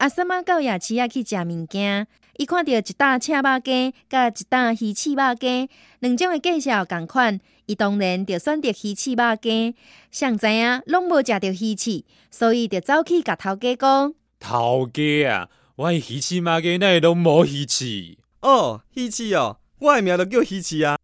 阿三妈到夜市啊去食物件，伊看到一打赤肉鸡，甲一打鱼翅肉鸡，两种的介绍共款，伊当然就选择鱼翅肉鸡。想知影拢无食着鱼翅，所以就走去甲头家讲：头家啊，我鱼翅肉鸡会拢无鱼翅。哦，鱼翅哦，我的名就叫鱼翅啊。